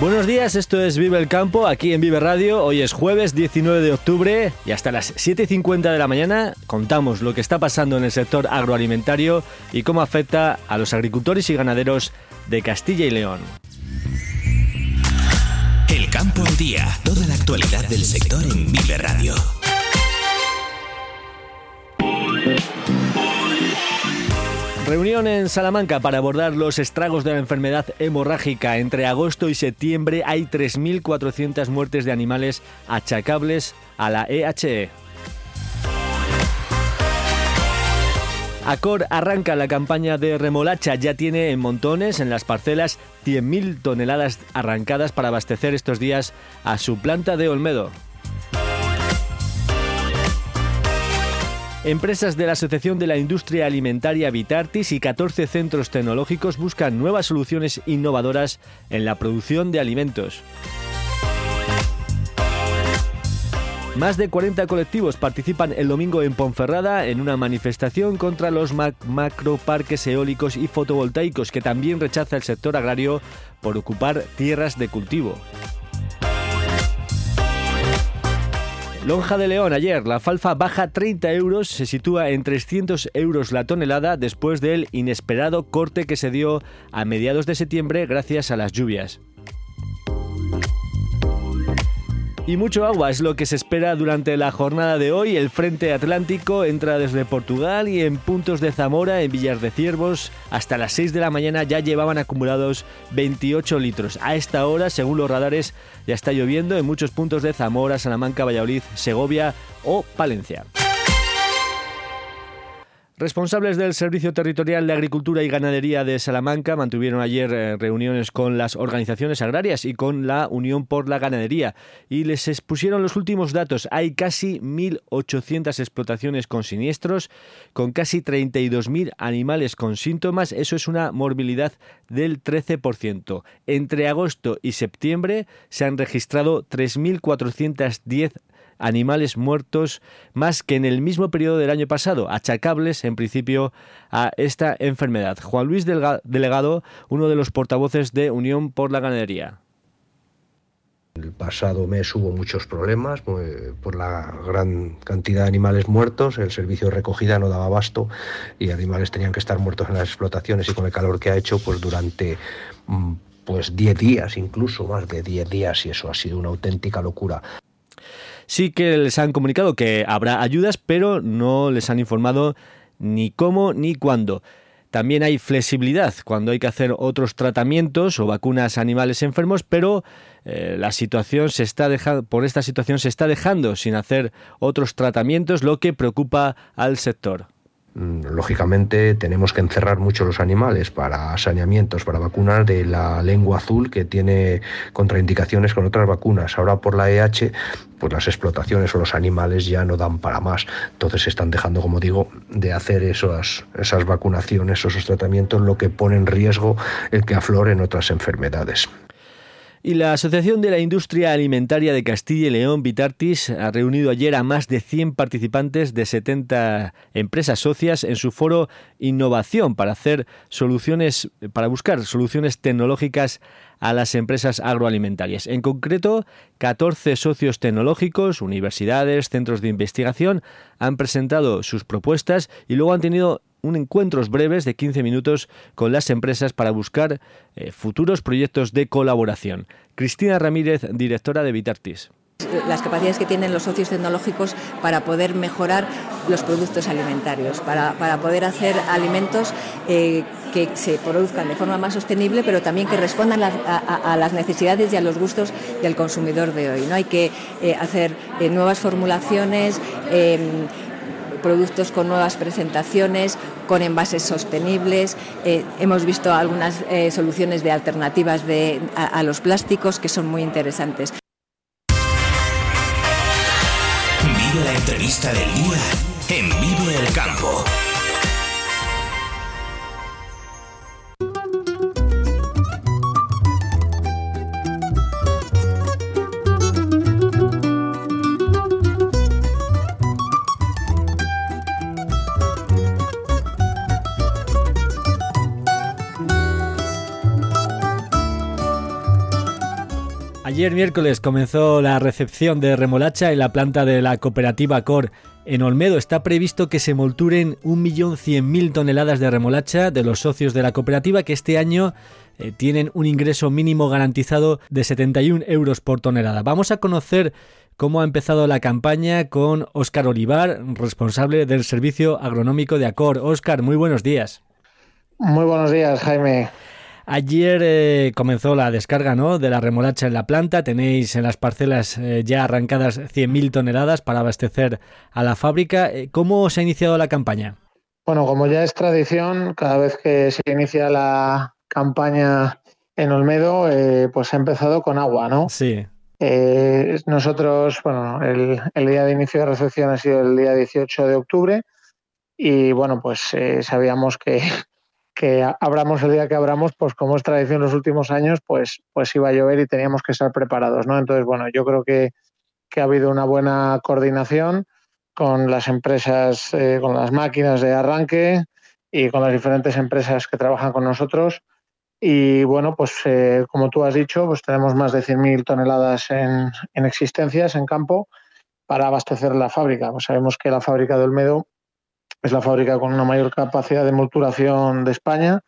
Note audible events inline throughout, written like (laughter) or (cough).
Buenos días, esto es Vive el Campo, aquí en Vive Radio. Hoy es jueves 19 de octubre y hasta las 7.50 de la mañana contamos lo que está pasando en el sector agroalimentario y cómo afecta a los agricultores y ganaderos de Castilla y León. El Campo al Día, toda la actualidad del sector en Vive Radio. Reunión en Salamanca para abordar los estragos de la enfermedad hemorrágica. Entre agosto y septiembre hay 3.400 muertes de animales achacables a la E EHE. Acor arranca la campaña de remolacha, ya tiene en montones en las parcelas 100.000 toneladas arrancadas para abastecer estos días a su planta de Olmedo. Empresas de la Asociación de la Industria Alimentaria Vitartis y 14 centros tecnológicos buscan nuevas soluciones innovadoras en la producción de alimentos. Más de 40 colectivos participan el domingo en Ponferrada en una manifestación contra los mac- macroparques eólicos y fotovoltaicos que también rechaza el sector agrario por ocupar tierras de cultivo. Lonja de León, ayer la falfa baja 30 euros, se sitúa en 300 euros la tonelada después del inesperado corte que se dio a mediados de septiembre gracias a las lluvias. Y mucho agua es lo que se espera durante la jornada de hoy. El frente atlántico entra desde Portugal y en puntos de Zamora, en Villar de Ciervos, hasta las 6 de la mañana ya llevaban acumulados 28 litros. A esta hora, según los radares, ya está lloviendo en muchos puntos de Zamora, Salamanca, Valladolid, Segovia o Palencia. Responsables del Servicio Territorial de Agricultura y Ganadería de Salamanca mantuvieron ayer eh, reuniones con las organizaciones agrarias y con la Unión por la Ganadería y les expusieron los últimos datos. Hay casi 1.800 explotaciones con siniestros, con casi 32.000 animales con síntomas. Eso es una morbilidad del 13%. Entre agosto y septiembre se han registrado 3.410 animales muertos más que en el mismo periodo del año pasado, achacables en principio a esta enfermedad. Juan Luis Delegado, uno de los portavoces de Unión por la Ganadería. El pasado mes hubo muchos problemas por la gran cantidad de animales muertos, el servicio de recogida no daba abasto y animales tenían que estar muertos en las explotaciones y con el calor que ha hecho pues durante mm, pues 10 días, incluso más de 10 días y eso ha sido una auténtica locura. Sí que les han comunicado que habrá ayudas, pero no les han informado ni cómo ni cuándo. También hay flexibilidad cuando hay que hacer otros tratamientos o vacunas a animales enfermos, pero eh, la situación se está dejando, por esta situación se está dejando sin hacer otros tratamientos, lo que preocupa al sector. Mm, Lógicamente tenemos que encerrar mucho los animales para saneamientos, para vacunas de la lengua azul que tiene contraindicaciones con otras vacunas. Ahora por la EH, pues las explotaciones o los animales ya no dan para más. Entonces están dejando, como digo, de hacer esas, esas vacunaciones, esos tratamientos, lo que pone en riesgo el que afloren otras enfermedades. Y la Asociación de la Industria Alimentaria de Castilla y León, Vitartis, ha reunido ayer a más de 100 participantes de 70 empresas socias en su foro Innovación para hacer soluciones, para buscar soluciones tecnológicas a las empresas agroalimentarias. En concreto, 14 socios tecnológicos, universidades, centros de investigación han presentado sus propuestas y luego han tenido un encuentros breves de 15 minutos con las empresas para buscar eh, futuros proyectos de colaboración. Cristina Ramírez, directora de Vitartis. las capacidades que tienen los socios tecnológicos para poder mejorar los productos alimentarios, para, para poder hacer alimentos eh, que se produzcan de forma más sostenible, pero también que respondan a, las necesidades y a los gustos del consumidor de hoy. ¿no? Hay que eh, hacer nuevas formulaciones productos con nuevas presentaciones, con envases sostenibles. Eh, hemos visto algunas eh, soluciones de alternativas a, los plásticos que son muy interesantes. Vive la entrevista del día en Vive el Campo. Ayer miércoles comenzó la recepción de remolacha en la planta de la cooperativa COR en Olmedo. Está previsto que se molturen 1.100.000 toneladas de remolacha de los socios de la cooperativa que este año eh, tienen un ingreso mínimo garantizado de 71 euros por tonelada. Vamos a conocer cómo ha empezado la campaña con Óscar Olivar, responsable del Servicio Agronómico de Acor. Óscar, muy buenos días. Muy buenos días, Jaime. Ayer eh, comenzó la descarga ¿no? de la remolacha en la planta. Tenéis en las parcelas eh, ya arrancadas 100.000 toneladas para abastecer a la fábrica. Eh, ¿Cómo se ha iniciado la campaña? Bueno, como ya es tradición, cada vez que se inicia la campaña en Olmedo, pues ha empezado con agua, ¿no? Sí. nosotros, bueno, el, el, día de inicio de recepción ha sido el día 18 de octubre y bueno, pues sabíamos que que abramos el día que abramos, pues como es tradición los últimos años, pues, pues iba a llover y teníamos que estar preparados, ¿no? Entonces, bueno, yo creo que, ha habido una buena coordinación con las empresas, eh, con las máquinas de arranque y con las diferentes empresas que trabajan con nosotros. Y bueno, pues eh, como tú has dicho, pues tenemos más de 100.000 toneladas en, en existencias en campo para abastecer la fábrica. Pues sabemos que la fábrica de Olmedo es la fábrica con una mayor capacidad de molturación de España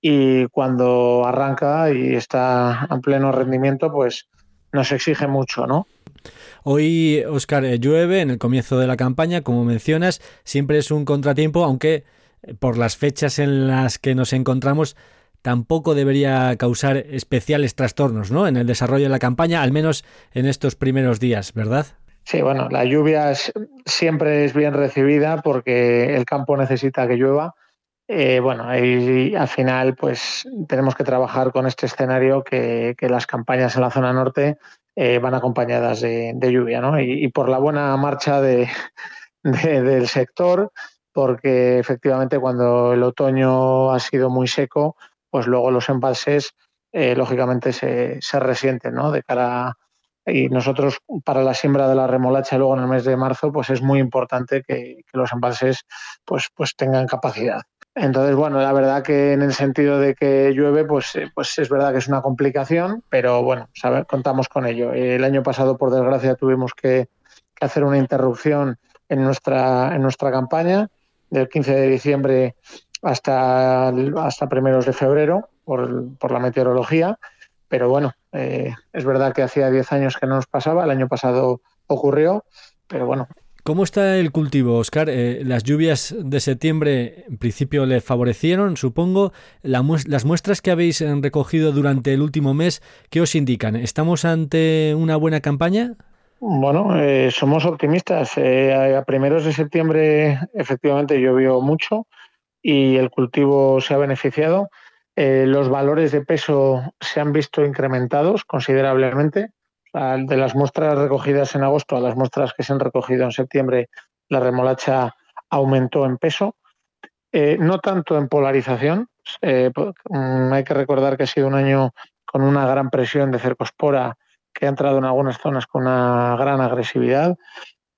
y cuando arranca y está en pleno rendimiento, pues nos exige mucho, ¿no? Hoy, Oscar, eh, llueve en el comienzo de la campaña, como mencionas, siempre es un contratiempo, aunque eh, por las fechas en las que nos encontramos tampoco debería causar especiales trastornos ¿no? en el desarrollo de la campaña, al menos en estos primeros días, ¿verdad? Sí, bueno, la lluvia siempre es bien recibida porque el campo necesita que llueva. Eh, bueno, y, al final pues tenemos que trabajar con este escenario que, las campañas en la zona norte eh, van acompañadas de, lluvia, ¿no? Y, por la buena marcha (laughs) de, del sector, porque efectivamente cuando el otoño ha sido muy seco, pues luego los embalses eh, lógicamente se, se resienten, ¿no? De cara y nosotros para la siembra de la remolacha luego en el mes de marzo pues es muy importante que, los embalses pues pues tengan capacidad. Entonces bueno la verdad que en el sentido de que llueve pues eh, pues es verdad que es una complicación pero bueno contamos con ello. El año pasado por desgracia tuvimos que, hacer una interrupción en nuestra en nuestra campaña del 15 de diciembre hasta hasta primeros de febrero por, por la meteorología pero bueno, eh, es verdad que hacía 10 años que no nos pasaba, el año pasado ocurrió, pero bueno. ¿Cómo está el cultivo, Oscar? Eh, las lluvias de septiembre en principio le favorecieron, supongo. las muestras que habéis eh, recogido durante el último mes, ¿qué os indican? ¿Estamos ante una buena campaña? Bueno, somos optimistas. a primeros de septiembre efectivamente llovió mucho y el cultivo se ha beneficiado. Eh, los valores de peso se han visto incrementados considerablemente. de las muestras recogidas en agosto a las muestras que se han recogido en septiembre, la remolacha aumentó en peso. Eh, no tanto en polarización. Eh, mm, hay que recordar que ha sido un año con una gran presión de cercospora que ha entrado en algunas zonas con una gran agresividad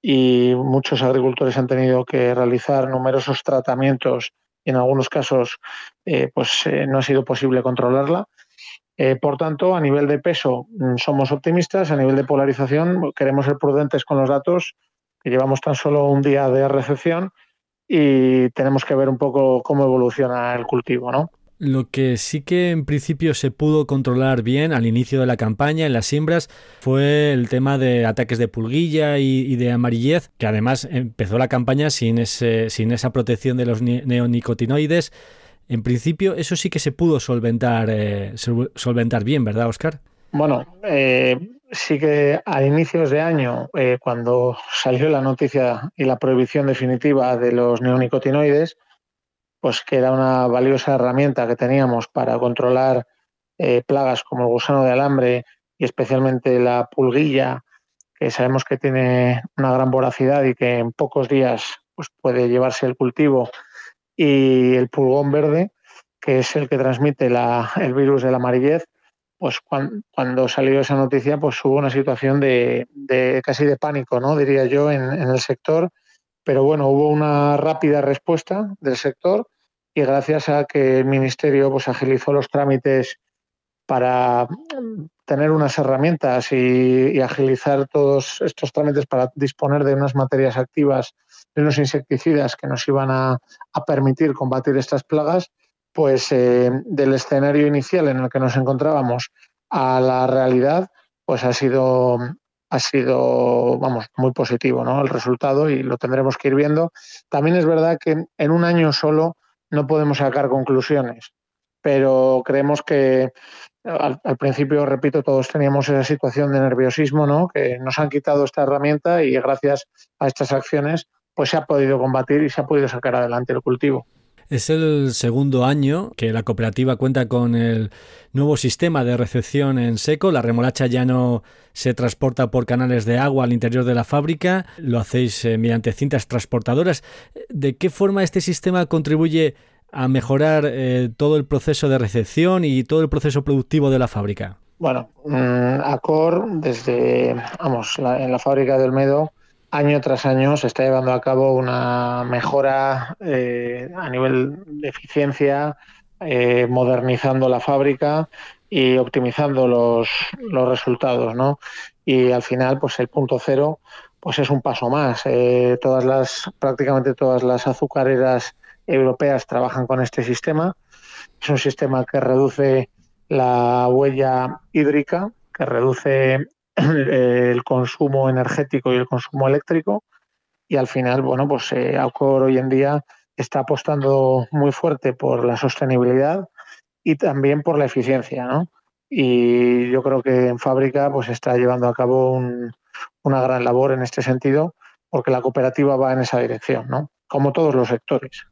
y muchos agricultores han tenido que realizar numerosos tratamientos en algunos casos eh, pues eh, no ha sido posible controlarla. Eh, por tanto, a nivel de peso mm, somos optimistas, a nivel de polarización queremos ser prudentes con los datos, que llevamos tan solo un día de recepción y tenemos que ver un poco cómo evoluciona el cultivo, ¿no? Lo que sí que en principio se pudo controlar bien al inicio de la campaña en las siembras fue el tema de ataques de pulguilla y, de amarillez, que además empezó la campaña sin, ese, sin esa protección de los neonicotinoides. En principio eso sí que se pudo solventar, eh, solventar bien, ¿verdad, Oscar? Bueno, eh, sí que a inicios de año, eh, cuando salió la noticia y la prohibición definitiva de los neonicotinoides, pues que era una valiosa herramienta que teníamos para controlar eh, plagas como el gusano de alambre y especialmente la pulguilla que sabemos que tiene una gran voracidad y que en pocos días pues, puede llevarse el cultivo, y el pulgón verde, que es el que transmite la, el virus de la amarillez, pues cuando, salió esa noticia, pues hubo una situación de, de casi de pánico, ¿no? Diría yo, en, en, el sector. Pero bueno, hubo una rápida respuesta del sector y gracias a que el ministerio pues agilizó los trámites para tener unas herramientas y, agilizar todos estos trámites para disponer de unas materias activas, de unos insecticidas que nos iban a, permitir combatir estas plagas, pues eh, del escenario inicial en el que nos encontrábamos a la realidad, pues ha sido ha sido, vamos, muy positivo, ¿no? El resultado y lo tendremos que ir viendo. También es verdad que en un año solo no podemos sacar conclusiones, pero creemos que al, principio, repito, todos teníamos esa situación de nerviosismo, ¿no? Que nos han quitado esta herramienta y gracias a estas acciones, pues se ha podido combatir y se ha podido sacar adelante el cultivo. Es el segundo año que la cooperativa cuenta con el nuevo sistema de recepción en seco. La remolacha ya no se transporta por canales de agua al interior de la fábrica, lo hacéis eh, mediante cintas transportadoras. ¿De qué forma este sistema contribuye a mejorar eh, todo el proceso de recepción y todo el proceso productivo de la fábrica? Bueno, mm, Acor, desde, vamos, en la fábrica de Olmedo, año tras año se está llevando a cabo una mejora eh, a nivel de eficiencia, eh, modernizando la fábrica y optimizando los, los, resultados, ¿no? Y al final, pues el punto cero, pues es un paso más. todas las, prácticamente todas las azucareras europeas trabajan con este sistema. Es un sistema que reduce la huella hídrica, que reduce (coughs) el consumo energético y el consumo eléctrico. Y al final, bueno, pues eh, Alcor hoy en día está apostando muy fuerte por la sostenibilidad y también por la eficiencia, ¿no? Y yo creo que en fábrica pues está llevando a cabo una gran labor en este sentido, porque la cooperativa va en esa dirección, ¿no? Como todos los sectores.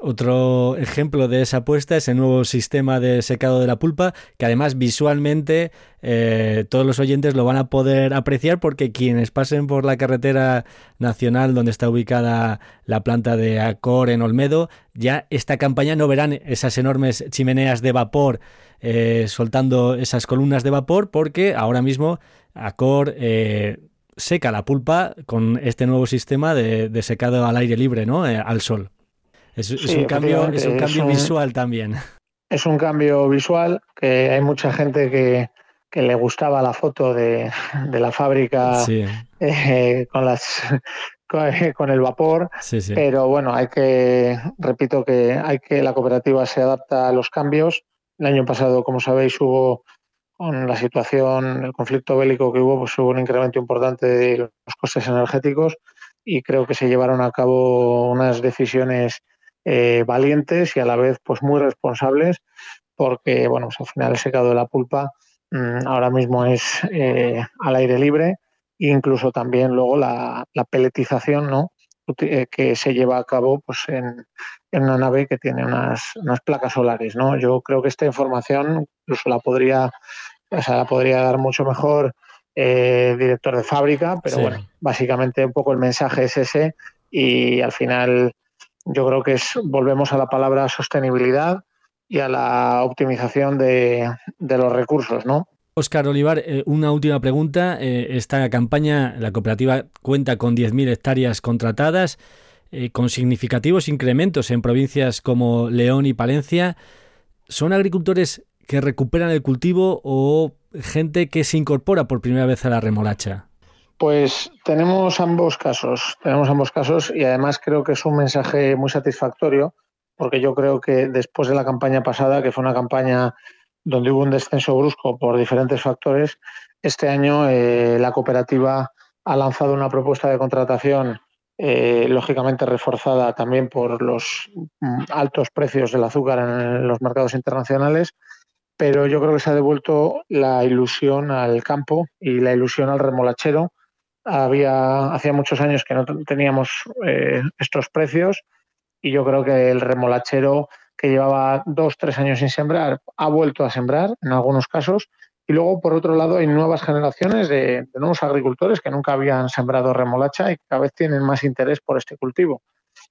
Otro ejemplo de esa apuesta es el nuevo sistema de secado de la pulpa, que además visualmente eh, todos los oyentes lo van a poder apreciar porque quienes pasen por la carretera nacional donde está ubicada la planta de Acor en Olmedo, ya esta campaña no verán esas enormes chimeneas de vapor eh, soltando esas columnas de vapor porque ahora mismo Acor... Eh, seca la pulpa con este nuevo sistema de, secado al aire libre, ¿no? al sol. Es, un cambio, es un cambio visual también. Es un cambio visual que hay mucha gente que, le gustaba la foto de, la fábrica eh, con las con, el vapor, pero bueno, hay que, repito que hay que la cooperativa se adapta a los cambios. El año pasado, como sabéis, hubo con la situación, el conflicto bélico que hubo, pues hubo un incremento importante de los costes energéticos y creo que se llevaron a cabo unas decisiones eh, valientes y a la vez pues muy responsables porque bueno pues, al final el secado de la pulpa mm, ahora mismo es eh, al aire libre e incluso también luego la, peletización no eh, que se lleva a cabo pues en, una nave que tiene unas, unas, placas solares no yo creo que esta información incluso la podría o sea, la podría dar mucho mejor director de fábrica pero bueno básicamente un poco el mensaje es ese y al final yo creo que es, volvemos a la palabra sostenibilidad y a la optimización de, los recursos, ¿no? Óscar Olivar, eh, una última pregunta. Eh, esta campaña, la cooperativa cuenta con 10.000 hectáreas contratadas, eh, con significativos incrementos en provincias como León y Palencia. ¿Son agricultores que recuperan el cultivo o gente que se incorpora por primera vez a la remolacha? Pues tenemos ambos casos, tenemos ambos casos y además creo que es un mensaje muy satisfactorio porque yo creo que después de la campaña pasada, que fue una campaña donde hubo un descenso brusco por diferentes factores, este año eh, la cooperativa ha lanzado una propuesta de contratación eh, lógicamente reforzada también por los mm, altos precios del azúcar en los mercados internacionales, pero yo creo que se ha devuelto la ilusión al campo y la ilusión al remolachero había hacía muchos años que no teníamos eh, estos precios y yo creo que el remolachero que llevaba dos tres años sin sembrar ha vuelto a sembrar en algunos casos Y luego, por otro lado, hay nuevas generaciones de, nuevos agricultores que nunca habían sembrado remolacha y cada vez tienen más interés por este cultivo.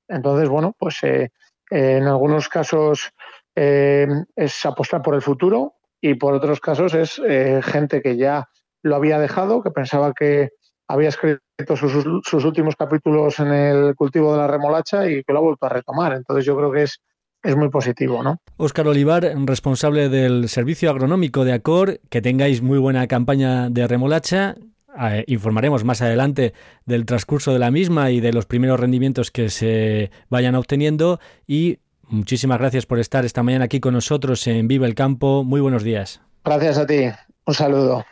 Entonces, bueno, pues eh, en algunos casos eh, es apostar por el futuro y por otros casos es eh, gente que ya lo había dejado, que pensaba que había escrito sus, sus, últimos capítulos en el cultivo de la remolacha y que lo ha vuelto a retomar. Entonces yo creo que es es muy positivo, ¿no? Óscar Olivar, responsable del servicio agronómico de Acor, que tengáis muy buena campaña de remolacha. Eh, informaremos más adelante del transcurso de la misma y de los primeros rendimientos que se vayan obteniendo. Y muchísimas gracias por estar esta mañana aquí con nosotros en Viva el Campo. Muy buenos días. Gracias a ti. Un saludo.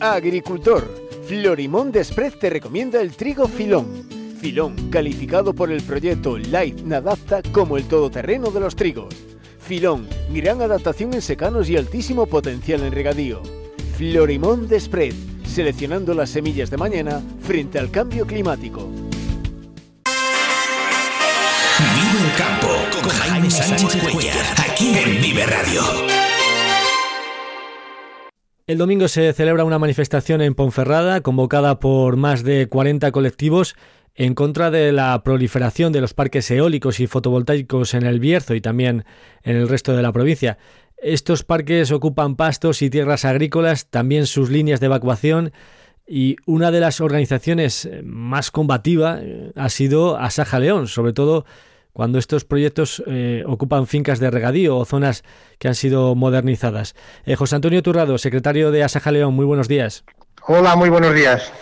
Agricultor, Florimón Desprez te recomienda el trigo filón Filón, calificado por el proyecto Life Nadapta como el todoterreno de los trigos. Filón, gran adaptación en secanos y altísimo potencial en regadío. Florimón de Spread, seleccionando las semillas de mañana frente al cambio climático. Vive el campo con Jaime Sánchez Cuellar, aquí en Vive Radio. El domingo se celebra una manifestación en Ponferrada convocada por más de 40 colectivos en contra de la proliferación de los parques eólicos y fotovoltaicos en el Bierzo y también en el resto de la provincia. Estos parques ocupan pastos y tierras agrícolas, también sus líneas de evacuación y una de las organizaciones más combativa eh, ha sido Asaja León, sobre todo cuando estos proyectos eh, ocupan fincas de regadío o zonas que han sido modernizadas. Eh, José Antonio Turrado, secretario de Asaja León, muy buenos días. Hola, muy buenos días.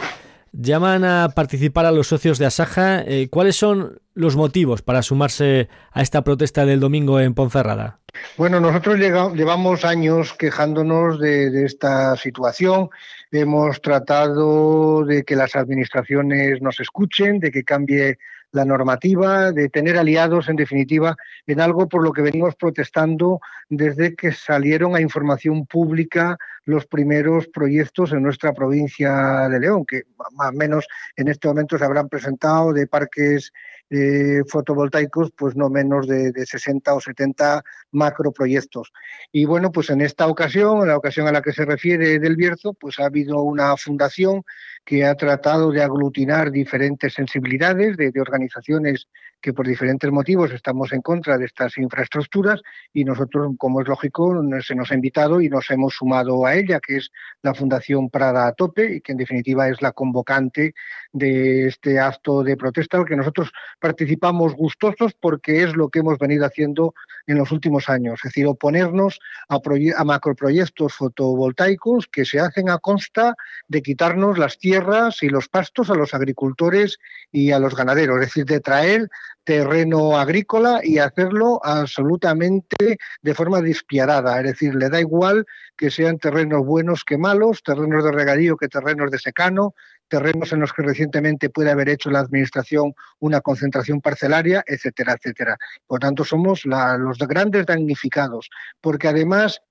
Llaman a participar a los socios de Asaja. Eh, ¿Cuáles son los motivos para sumarse a esta protesta del domingo en Ponferrada? Bueno, nosotros llevamos años quejándonos de, esta situación. Hemos tratado de que las administraciones nos escuchen, de que cambie la normativa, de tener aliados, en definitiva, en algo por lo que venimos protestando desde que salieron a información pública los primeros proyectos en nuestra provincia de León, que más menos en este momento se habrán presentado de parques eh, fotovoltaicos, pues no menos de, de, 60 o 70 macroproyectos. Y bueno, pues en esta ocasión, en la ocasión a la que se refiere del Bierzo, pues ha habido una fundación que ha tratado de aglutinar diferentes sensibilidades de, organizaciones que por diferentes motivos estamos en contra de estas infraestructuras y nosotros, como es lógico, se nos ha invitado y nos hemos sumado a ella, que es la Fundación Prada a Tope y que en definitiva es la convocante de este acto de protesta al que nosotros participamos gustosos porque es lo que hemos venido haciendo en los últimos años, es decir, oponernos a, a macroproyectos fotovoltaicos que se hacen a consta de quitarnos las tierras y los pastos a los agricultores y a los ganaderos, es decir, de traer terreno agrícola y hacerlo absolutamente de forma despiadada, es decir, le da igual que sean terrenos buenos que malos, terrenos de regadío que terrenos de secano, terrenos en los que recientemente puede haber hecho la Administración una concentración parcelaria, etcétera, etcétera. Por tanto, somos los grandes damnificados, porque además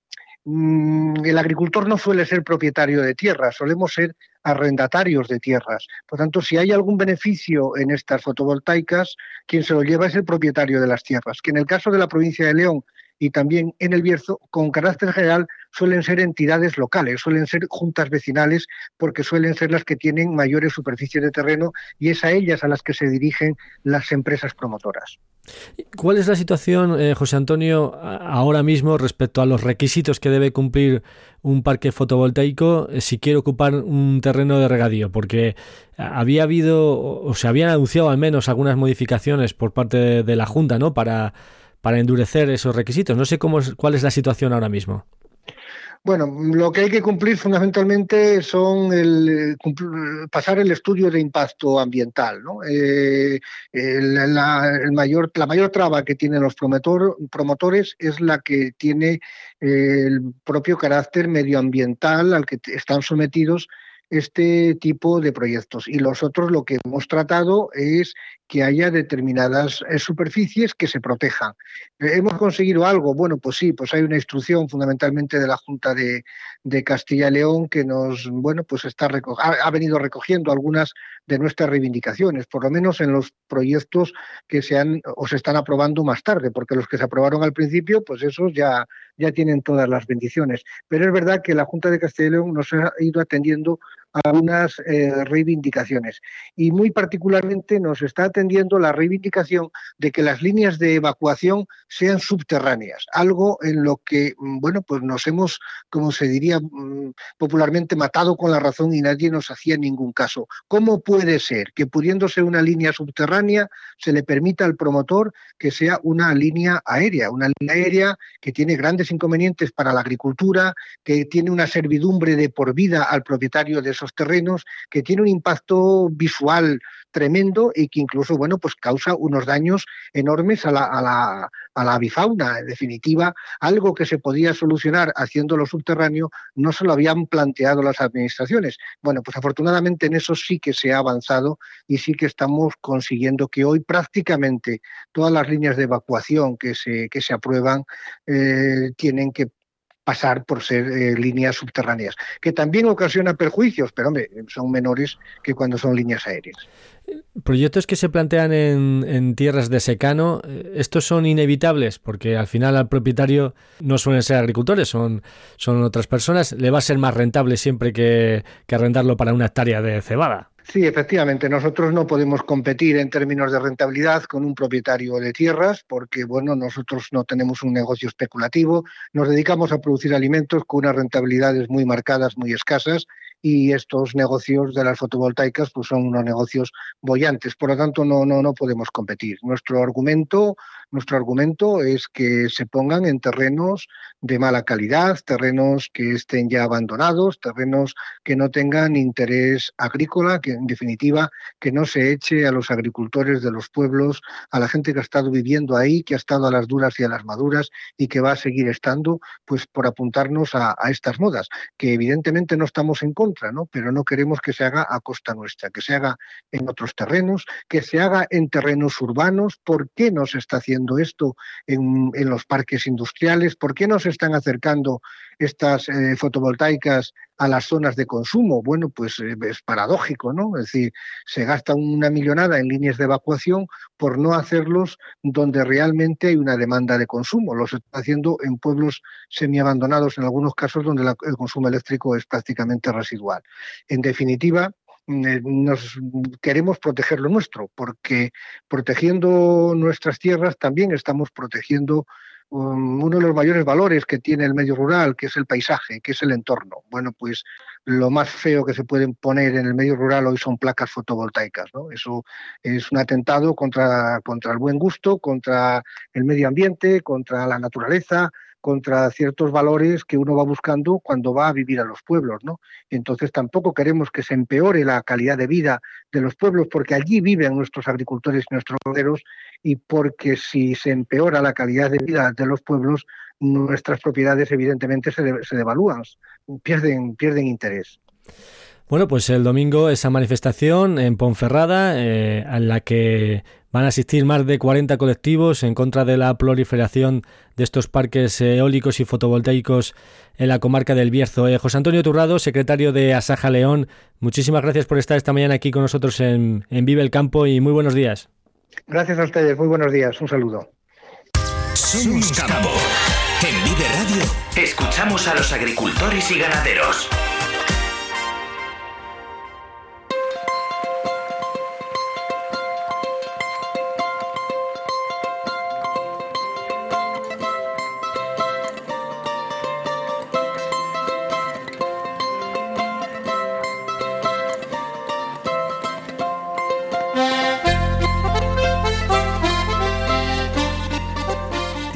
Mm, el agricultor no suele ser propietario de tierras, solemos ser arrendatarios de tierras. Por tanto, si hay algún beneficio en estas fotovoltaicas, quien se lo lleva es el propietario de las tierras, que en el caso de la provincia de León y también en el Bierzo, con carácter general, suelen ser entidades locales, suelen ser juntas vecinales, porque suelen ser las que tienen mayores superficies de terreno y es a ellas a las que se dirigen las empresas promotoras. ¿Cuál es la situación, eh, José Antonio, ahora mismo respecto a los requisitos que debe cumplir un parque fotovoltaico eh, si quiere ocupar un terreno de regadío? Porque había habido, o se habían anunciado al menos algunas modificaciones por parte de, la Junta, ¿no? Para, para endurecer esos requisitos. No sé cómo cuál es la situación ahora mismo. Bueno, lo que hay que cumplir fundamentalmente son el, pasar el estudio de impacto ambiental. ¿no? Eh, la, mayor, la mayor traba que tienen los promotor, promotores es la que tiene el propio carácter medioambiental al que están sometidos este tipo de proyectos. Y nosotros lo que hemos tratado es que haya determinadas eh, superficies que se protejan. Eh, ¿Hemos conseguido algo? Bueno, pues sí, pues hay una instrucción fundamentalmente de la Junta de, Castilla y León que nos, bueno, pues está ha, venido recogiendo algunas de nuestras reivindicaciones, por lo menos en los proyectos que se han o se están aprobando más tarde, porque los que se aprobaron al principio, pues esos ya, ya tienen todas las bendiciones. Pero es verdad que la Junta de Castilla y León nos ha ido atendiendo a unas eh, reivindicaciones. Y muy particularmente nos está atendiendo la reivindicación de que las líneas de evacuación sean subterráneas, algo en lo que, mm, bueno, pues nos hemos, como se diría mm, popularmente, matado con la razón y nadie nos hacía ningún caso. ¿Cómo puede ser que pudiendo ser una línea subterránea se le permita al promotor que sea una línea aérea, una línea aérea que tiene grandes inconvenientes para la agricultura, que tiene una servidumbre de por vida al propietario de esos terrenos, que tiene un impacto visual tremendo y que incluso, bueno, pues causa unos daños enormes a la, a la, a la avifauna. En definitiva, algo que se podía solucionar haciéndolo subterráneo no se lo habían planteado las administraciones. Bueno, pues afortunadamente en eso sí que se ha avanzado y sí que estamos consiguiendo que hoy prácticamente todas las líneas de evacuación que se, que se aprueban eh, tienen que pasar por ser eh, líneas subterráneas, que también ocasiona perjuicios, pero hombre, son menores que cuando son líneas aéreas. Proyectos que se plantean en, tierras de secano, eh, estos son inevitables porque al final al propietario no suelen ser agricultores, son, son otras personas. Le va a ser más rentable siempre que, que arrendarlo para una hectárea de cebada. Sí, efectivamente. Nosotros no podemos competir en términos de rentabilidad con un propietario de tierras porque, bueno, nosotros no tenemos un negocio especulativo. Nos dedicamos a producir alimentos con unas rentabilidades muy marcadas, muy escasas y estos negocios de las fotovoltaicas pues son unos negocios bollantes. Por lo tanto, no, no, no podemos competir. Nuestro argumento nuestro argumento es que se pongan en terrenos de mala calidad, terrenos que estén ya abandonados, terrenos que no tengan interés agrícola, que en definitiva que no se eche a los agricultores de los pueblos, a la gente que ha estado viviendo ahí, que ha estado a las duras y a las maduras y que va a seguir estando, pues por apuntarnos a, estas modas, que evidentemente no estamos en contra, ¿no? Pero no queremos que se haga a costa nuestra, que se haga en otros terrenos, que se haga en terrenos urbanos. ¿Por qué no se está haciendo esto en, los parques industriales? ¿Por qué no se están acercando estas eh, fotovoltaicas a las zonas de consumo? Bueno, pues eh, es paradójico, ¿no? Es decir, se gasta una millonada en líneas de evacuación por no hacerlos donde realmente hay una demanda de consumo. Los está haciendo en pueblos semiabandonados, en algunos casos donde el consumo eléctrico es prácticamente residual. En definitiva, nos queremos proteger lo nuestro, porque protegiendo nuestras tierras también estamos protegiendo um, uno de los mayores valores que tiene el medio rural, que es el paisaje, que es el entorno. Bueno, pues lo más feo que se pueden poner en el medio rural hoy son placas fotovoltaicas. ¿no? Eso es un atentado contra, contra el buen gusto, contra el medio ambiente, contra la naturaleza, contra ciertos valores que uno va buscando cuando va a vivir a los pueblos, ¿no? Entonces tampoco queremos que se empeore la calidad de vida de los pueblos porque allí viven nuestros agricultores y nuestros ganaderos y porque si se empeora la calidad de vida de los pueblos, nuestras propiedades evidentemente se, devalúan, pierden, interés. Bueno, pues el domingo esa manifestación en Ponferrada, eh, en la que van a asistir más de 40 colectivos en contra de la proliferación de estos parques eólicos y fotovoltaicos en la comarca del Bierzo. Eh, José Antonio Turrado, secretario de Asaja León, muchísimas gracias por estar esta mañana aquí con nosotros en, en Vive el Campo y muy buenos días. Gracias a ustedes, muy buenos días, un saludo. Somos Campo. En Vive Radio escuchamos a los agricultores y ganaderos.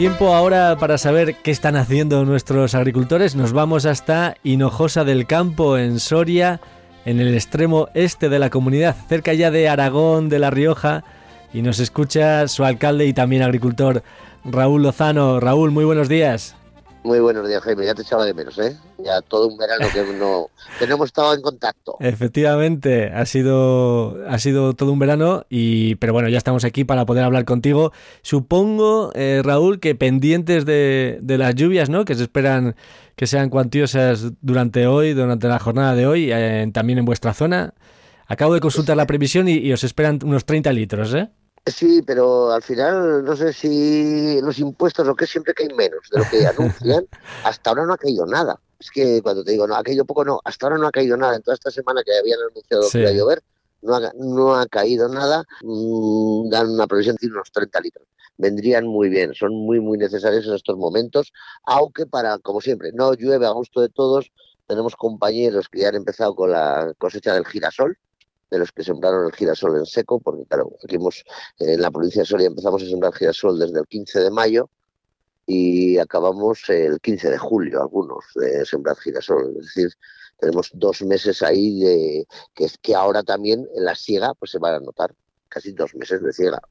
Tiempo ahora para saber qué están haciendo nuestros agricultores. Nos vamos hasta Hinojosa del Campo, en Soria, en el extremo este de la comunidad, cerca ya de Aragón, de La Rioja. Y nos escucha su alcalde y también agricultor, Raúl Lozano. Raúl, muy buenos días. Muy buenos días, Jaime. Ya te echaba de menos, ¿eh? Ya todo un verano que no, (laughs) que no hemos estado en contacto. Efectivamente, ha sido, ha sido todo un verano, y, pero bueno, ya estamos aquí para poder hablar contigo. Supongo, eh, Raúl, que pendientes de, de, las lluvias, ¿no? Que se esperan que sean cuantiosas durante hoy, durante la jornada de hoy, eh, también en vuestra zona. Acabo de consultar la previsión y, y os esperan unos 30 litros, ¿eh? Sí, pero al final no sé si los impuestos o qué siempre caen menos de lo que anuncian. (laughs) Hasta ahora no ha caído nada. Es que cuando te digo, no, ha caído poco, no, hasta ahora no ha caído nada. En toda esta semana que habían anunciado que iba a llover, no ha, no ha caído nada. Mm, dan una provisión de unos 30 litros. Vendrían muy bien, son muy, muy necesarios en estos momentos, aunque para, como siempre, no llueve a gusto de todos. Tenemos compañeros que ya han empezado con la cosecha del girasol, de los que sembraron el girasol en seco, porque claro, aquí hemos, en la provincia de Soria empezamos a sembrar girasol desde el 15 de mayo y acabamos el 15 de julio, algunos, de sembrar girasol. Es decir, tenemos dos meses ahí de que, que ahora también en la siega pues se van a notar, casi dos meses de siega.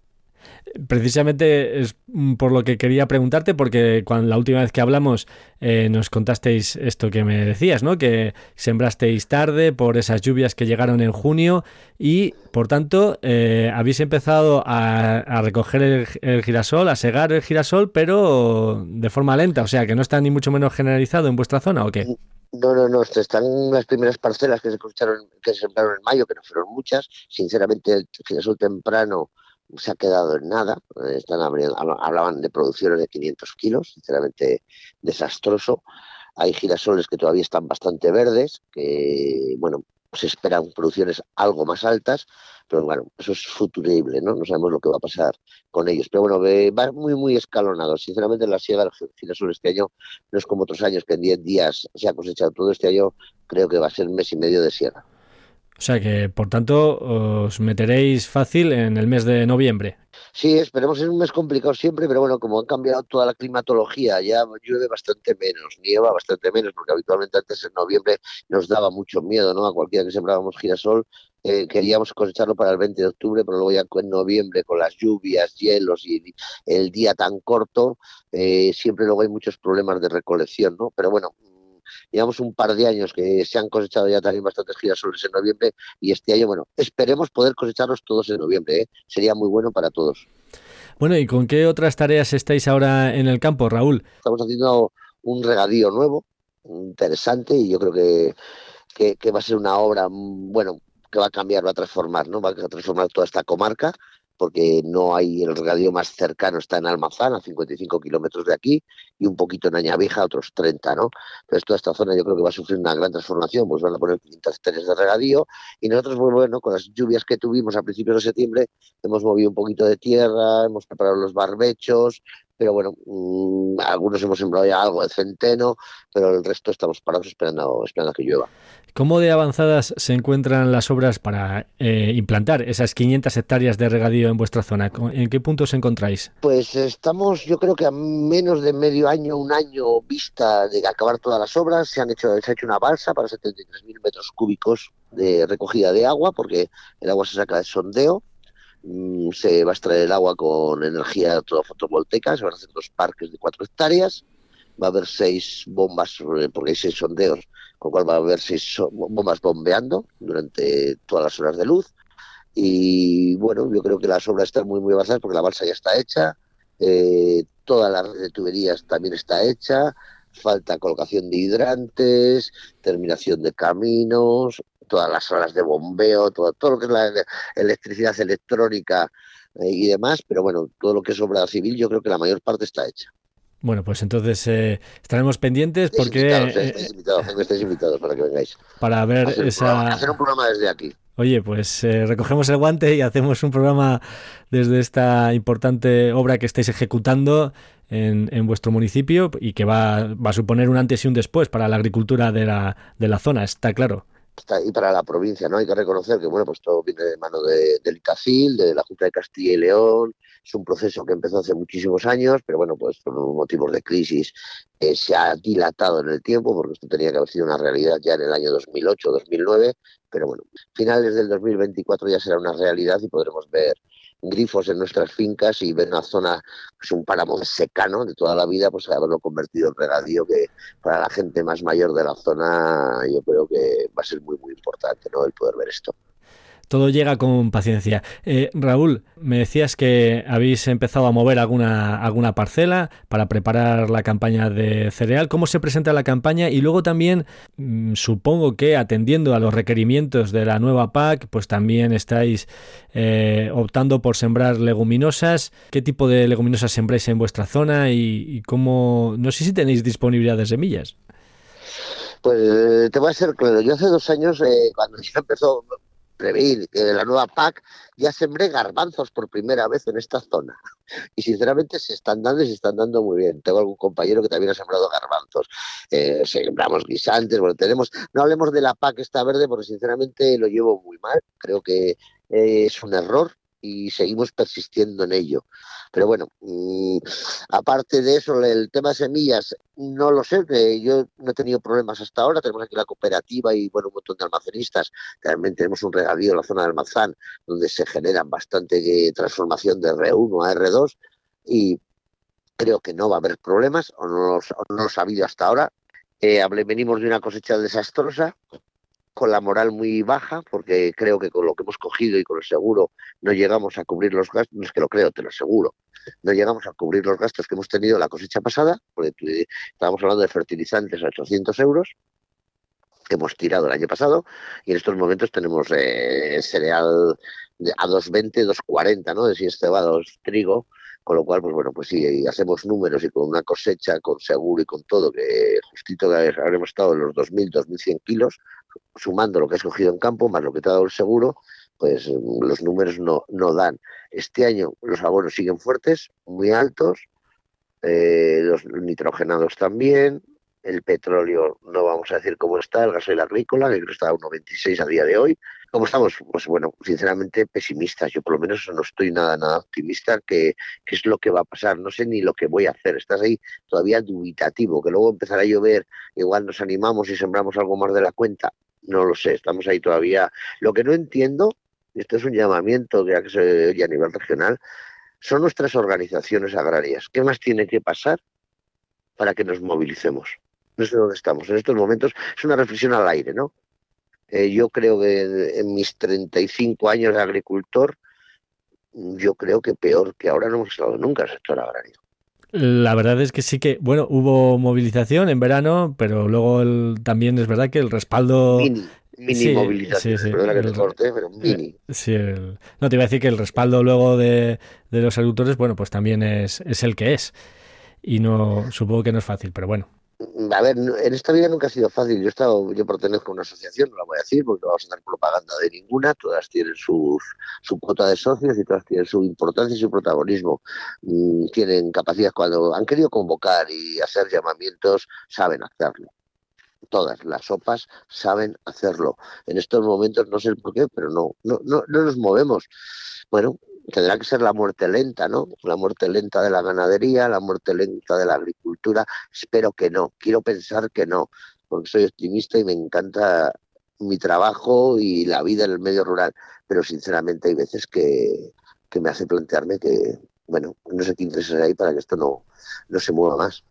Precisamente es por lo que quería preguntarte, porque cuando la última vez que hablamos eh, nos contasteis esto que me decías, ¿no? Que sembrasteis tarde por esas lluvias que llegaron en junio y, por tanto, eh, habéis empezado a, recoger el, el, girasol, a segar el girasol, pero de forma lenta, o sea, que no está ni mucho menos generalizado en vuestra zona, ¿o qué? No, no, no, están las primeras parcelas que se cosecharon, que se sembraron en mayo, que no fueron muchas. Sinceramente, el girasol temprano se ha quedado en nada. Están abriendo, hablaban de producciones de 500 kilos, sinceramente desastroso. Hay girasoles que todavía están bastante verdes, que, bueno, se esperan producciones algo más altas, pero bueno, eso es futurible, ¿no? No sabemos lo que va a pasar con ellos. Pero bueno, va muy, muy escalonado. Sinceramente, la siega del girasol este año no es como otros años, que en 10 días se ha cosechado todo. Este año creo que va a ser un mes y medio de sierra. O sea que, por tanto, os meteréis fácil en el mes de noviembre. Sí, esperemos, es un mes complicado siempre, pero bueno, como han cambiado toda la climatología, ya llueve bastante menos, nieva bastante menos, porque habitualmente antes en noviembre nos daba mucho miedo, ¿no? A cualquiera que sembrábamos girasol, eh, queríamos cosecharlo para el 20 de octubre, pero luego ya en noviembre, con las lluvias, hielos y el día tan corto, eh, siempre luego hay muchos problemas de recolección, ¿no? Pero bueno, llevamos un par de años que se han cosechado ya también bastantes girasoles en noviembre y este año, bueno, esperemos poder cosecharlos todos en noviembre, ¿eh? sería muy bueno para todos. Bueno, ¿y con qué otras tareas estáis ahora en el campo, Raúl? Estamos haciendo un regadío nuevo, interesante, y yo creo que, que, que va a ser una obra, bueno, que va a cambiar, va a transformar, ¿no? Va a transformar toda esta comarca porque no hay el regadío más cercano está en Almazán, a 55 kilómetros de aquí, y un poquito en Añavija, otros 30, ¿no? Entonces toda esta zona yo creo que va a sufrir una gran transformación, pues van a poner 500 hectáreas de regadío, y nosotros, pues bueno, con las lluvias que tuvimos a principios de septiembre, hemos movido un poquito de tierra, hemos preparado los barbechos, pero bueno, mmm, algunos hemos sembrado ya algo de centeno, pero el resto estamos parados esperando, esperando a que llueva. ¿Cómo de avanzadas se encuentran las obras para eh, implantar esas 500 hectáreas de regadío en vuestra zona? ¿En qué punto os encontráis? Pues estamos, yo creo que a menos de medio año, un año vista de acabar todas las obras. Se, han hecho, se ha hecho una balsa para 73.000 metros cúbicos de recogida de agua, porque el agua se saca de sondeo. Mm, se va a extraer el agua con energía toda fotovoltaica, se van a hacer dos parques de 4 hectáreas. Va a haber seis bombas, eh, porque hay seis sondeos con lo cual va a haber seis bombas bombeando durante todas las horas de luz. Y bueno, yo creo que las obras están muy, muy avanzadas porque la balsa ya está hecha, eh, toda la red de tuberías también está hecha, falta colocación de hidrantes, terminación de caminos, todas las horas de bombeo, todo, todo lo que es la electricidad electrónica eh, y demás, pero bueno, todo lo que es obra civil yo creo que la mayor parte está hecha. Bueno, pues entonces eh, estaremos pendientes porque... Estáis invitados, estáis invitados, para que vengáis. Para ver hacer esa... Un programa, hacer un programa desde aquí. Oye, pues eh, recogemos el guante y hacemos un programa desde esta importante obra que estáis ejecutando en, en vuestro municipio y que va, va, a suponer un antes y un después para la agricultura de la, de la zona, está claro y para la provincia, ¿no? Hay que reconocer que, bueno, pues todo viene de mano de, del ICACIL, de la Junta de Castilla y León, es un proceso que empezó hace muchísimos años, pero bueno, pues por motivos de crisis eh, se ha dilatado en el tiempo, porque esto tenía que haber sido una realidad ya en el año 2008 2009, pero bueno, finales del 2024 ya será una realidad y podremos ver grifos en nuestras fincas y ver una zona, pues un páramo secano de toda la vida, pues haberlo convertido en regadío, que para la gente más mayor de la zona yo creo que va a ser muy, muy importante, ¿no? El poder ver esto. Todo llega con paciencia. Eh, Raúl, me decías que habéis empezado a mover alguna, alguna parcela para preparar la campaña de cereal. ¿Cómo se presenta la campaña? Y luego también mm, supongo que atendiendo a los requerimientos de la nueva PAC, pues también estáis eh, optando por sembrar leguminosas. ¿Qué tipo de leguminosas sembráis en vuestra zona y, cómo, no sé si tenéis disponibilidad de semillas? Pues eh, te voy a ser claro, yo hace dos años, cuando ya empezó, prever que la nueva PAC ya sembré garbanzos por primera vez en esta zona. Y sinceramente se están dando y se están dando muy bien. Tengo algún compañero que también ha sembrado garbanzos. Eh, sembramos guisantes, bueno, tenemos, no hablemos de la PAC esta verde porque sinceramente lo llevo muy mal. Creo que es un error y seguimos persistiendo en ello. Pero bueno, mm, aparte de eso, el tema semillas, no lo sé, yo no he tenido problemas hasta ahora. Tenemos aquí la cooperativa y bueno, un montón de almacenistas. También tenemos un regadío en la zona del Almazán, donde se generan bastante eh, transformación de R1 a R2 y creo que no va a haber problemas, o no los, no ha habido hasta ahora. Eh, venimos de una cosecha desastrosa, con la moral muy baja, porque creo que con lo que hemos cogido y con el seguro no llegamos a cubrir los gastos, no es que lo creo, te lo aseguro, no llegamos a cubrir los gastos que hemos tenido la cosecha pasada, porque estábamos hablando de fertilizantes a 800 euros, que hemos tirado el año pasado, y en estos momentos tenemos eh, cereal a 220, 240, ¿no? De si es cebada o es trigo, con lo cual, pues bueno, pues si hacemos números y con una cosecha, con seguro y con todo, que justito que habremos estado en los 2.000, 2.100 kilos, sumando lo que has cogido en campo, más lo que te ha dado el seguro, pues mm, los números no, no dan. Este año los abonos siguen fuertes, muy altos, eh, los nitrogenados también, el petróleo no vamos a decir cómo está, el gasoil agrícola, que está a 1,26 a día de hoy. ¿Cómo estamos? Pues bueno, sinceramente pesimistas. Yo por lo menos no estoy nada, nada optimista que, qué es lo que va a pasar. No sé ni lo que voy a hacer. Estás ahí todavía dubitativo, que luego empezará a llover, igual nos animamos y sembramos algo más de la cuenta. No lo sé, estamos ahí todavía. Lo que no entiendo, y esto es un llamamiento que se oye a nivel regional, son nuestras organizaciones agrarias. ¿Qué más tiene que pasar para que nos movilicemos? no sé dónde estamos. En estos momentos es una reflexión al aire, ¿no? Eh, yo creo que en mis 35 años de agricultor, yo creo que peor que ahora no hemos estado nunca el sector agrario. La verdad es que sí que, bueno, hubo movilización en verano, pero luego también es verdad que el respaldo... Mini, mini movilización, sí, perdona que te corte, pero mini. Sí, no, te iba a decir que el respaldo luego de, de los agricultores, bueno, pues también es, es el que es. Y no, supongo que no es fácil, pero bueno, a ver, en esta vida nunca ha sido fácil. Yo he estado, yo pertenezco a una asociación, no la voy a decir porque no vamos a hacer propaganda de ninguna. Todas tienen sus, su cuota de socios y todas tienen su importancia y su protagonismo. Mm, tienen capacidad cuando han querido convocar y hacer llamamientos, saben hacerlo. Todas las sopas saben hacerlo. En estos momentos no sé por qué, pero no, no, no, no nos movemos. Bueno, tendrá que ser la muerte lenta, ¿no? La muerte lenta de la ganadería, la muerte lenta de la agricultura. Espero que no, quiero pensar que no, porque soy optimista y me encanta mi trabajo y la vida en el medio rural, pero sinceramente hay veces que, que me hace plantearme que, bueno, no sé qué intereses hay para que esto no, no se mueva más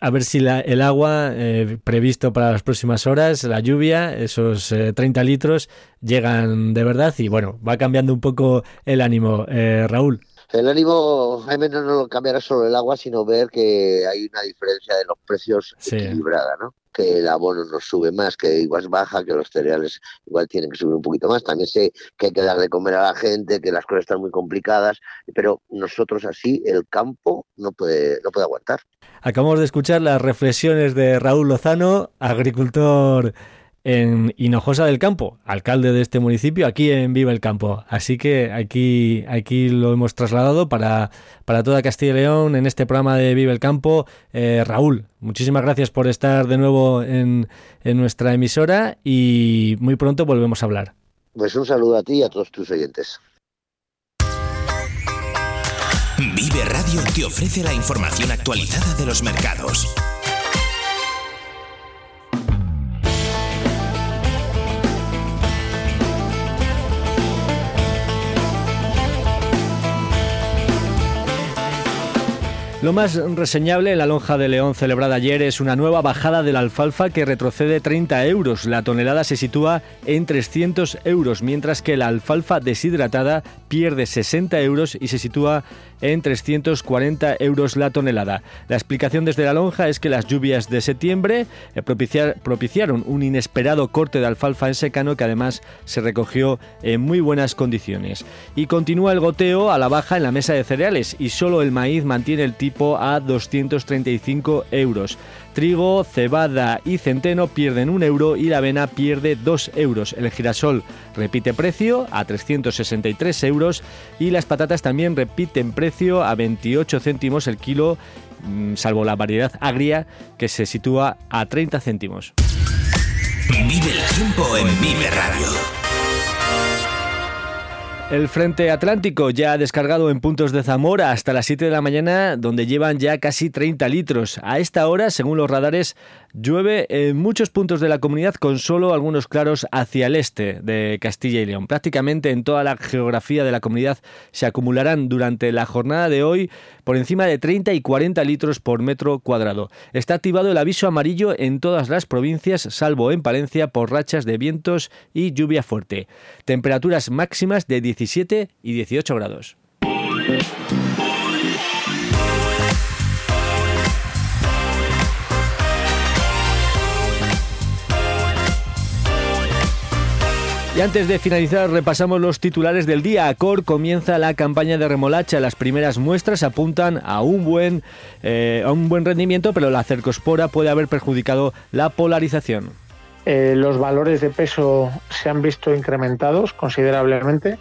a ver si el agua eh, previsto para las próximas horas, la lluvia, esos 30 eh, litros, llegan de verdad y bueno, va cambiando un poco el ánimo. Eh, Raúl. El ánimo, Jaime, no, no cambiará solo el agua, sino ver que hay una diferencia de los precios equilibrada, ¿no? Que el abono nos sube más, que igual es baja, que los cereales igual tienen que subir un poquito más. También sé que hay que dar de comer a la gente, que las cosas están muy complicadas, pero nosotros así, el campo no puede, no puede aguantar. Acabamos de escuchar las reflexiones de Raúl Lozano, agricultor en Hinojosa del Campo, alcalde de este municipio, aquí en Viva el Campo. Así que aquí, aquí lo hemos trasladado para, para toda Castilla y León en este programa de Viva el Campo. Eh, Raúl, muchísimas gracias por estar de nuevo en, en nuestra emisora y muy pronto volvemos a hablar. Pues un saludo a ti y a todos tus oyentes. Vive Radio te ofrece la información actualizada de los mercados. Lo más reseñable en la lonja de León celebrada ayer es una nueva bajada de la alfalfa que retrocede 30 euros. La tonelada se sitúa en 300 euros, mientras que la alfalfa deshidratada pierde 60 euros y se sitúa en 340 euros la tonelada. La explicación desde la lonja es que las lluvias de septiembre eh, propiciaron un inesperado corte de alfalfa en secano que además se recogió en muy buenas condiciones. Y continúa el goteo a la baja en la mesa de cereales y solo el maíz mantiene el tipo a 235 euros. Trigo, cebada y centeno pierden un euro y la avena pierde 2 euros. El girasol repite precio a 363 euros y las patatas también repiten precio a 28 céntimos el kilo, mm, salvo la variedad agria que se sitúa a 30 céntimos. Vive el tiempo en Vive Radio. El Frente Atlántico ya ha descargado en puntos de Zamora hasta las 7 de la mañana, donde llevan ya casi 30 litros. A esta hora, según los radares, llueve en muchos puntos de la comunidad con solo algunos claros hacia el este de Castilla y León. Prácticamente en toda la geografía de la comunidad se acumularán durante la jornada de hoy por encima de 30 y 40 litros por metro cuadrado. Está activado el aviso amarillo en todas las provincias, salvo en Palencia, por rachas de vientos y lluvia fuerte. Temperaturas máximas de 17 y 18 grados. Y antes de finalizar, repasamos los titulares del día. Acor comienza la campaña de remolacha. Las primeras muestras apuntan a un buen, eh, a un buen rendimiento, pero la cercospora puede haber perjudicado la polarización. Eh, los valores de peso se han visto incrementados considerablemente.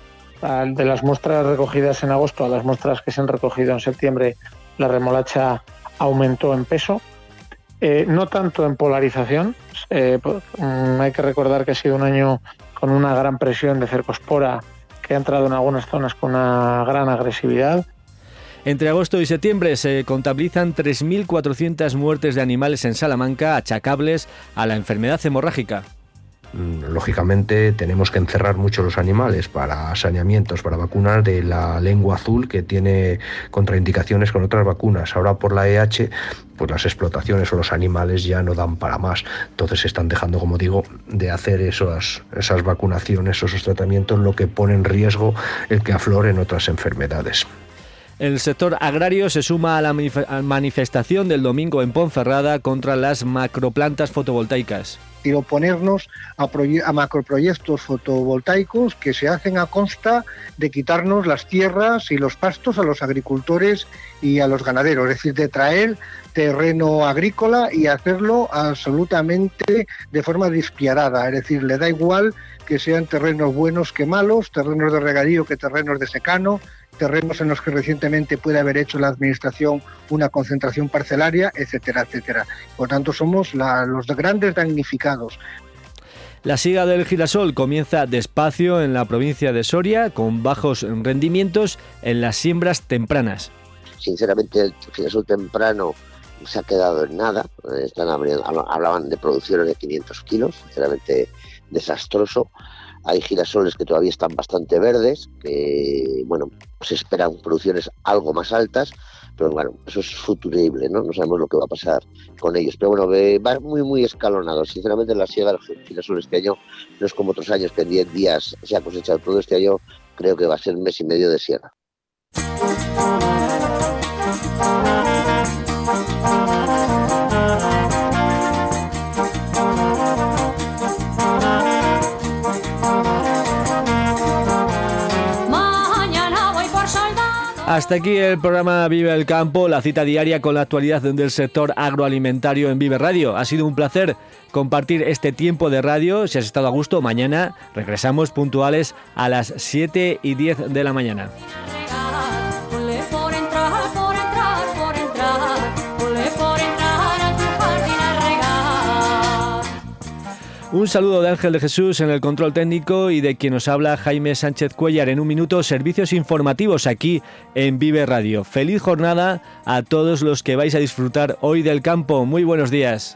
De las muestras recogidas en agosto a las muestras que se han recogido en septiembre, la remolacha aumentó en peso. Eh, no tanto en polarización. Mm, hay que recordar que ha sido un año con una gran presión de cercospora que ha entrado en algunas zonas con una gran agresividad. Entre agosto y septiembre se contabilizan 3.400 muertes de animales en Salamanca achacables a la enfermedad hemorrágica. Mm, lógicamente tenemos que encerrar mucho los animales para saneamientos, para vacunar de la lengua azul que tiene contraindicaciones con otras vacunas. Ahora por la EH, pues las explotaciones o los animales ya no dan para más. Entonces están dejando, como digo, de hacer esas, esas vacunaciones, esos tratamientos, lo que pone en riesgo el que afloren otras enfermedades. El sector agrario se suma a la manifestación del domingo en Ponferrada contra las macroplantas fotovoltaicas y oponernos a, a, macroproyectos fotovoltaicos que se hacen a consta de quitarnos las tierras y los pastos a los agricultores y a los ganaderos, es decir, de traer terreno agrícola y hacerlo absolutamente de forma despiadada, es decir, le da igual que sean terrenos buenos que malos, terrenos de regadío que terrenos de secano, terrenos en los que recientemente puede haber hecho la Administración una concentración parcelaria, etcétera, etcétera. Por tanto, somos los grandes damnificados. La siga del girasol comienza despacio en la provincia de Soria, con bajos rendimientos en las siembras tempranas. Sinceramente, el girasol temprano se ha quedado en nada. Están hablaban de producciones de 500 kilos, sinceramente desastroso. Hay girasoles que todavía están bastante verdes, que bueno, se esperan producciones algo más altas, pero bueno, eso es futurible, ¿no? No sabemos lo que va a pasar con ellos. Pero bueno, va muy, muy escalonado. Sinceramente, la siega del girasol este año no es como otros años que en 10 días se ha cosechado todo. Este año creo que va a ser un mes y medio de siega. Hasta aquí el programa Vive el Campo, la cita diaria con la actualidad del sector agroalimentario en Vive Radio. Ha sido un placer compartir este tiempo de radio. Si has estado a gusto, mañana regresamos puntuales a las 7 y 10 de la mañana. Un saludo de Ángel de Jesús en el control técnico y de quien nos habla Jaime Sánchez Cuellar. En un minuto, servicios informativos aquí en Vive Radio. Feliz jornada a todos los que vais a disfrutar hoy del campo. Muy buenos días.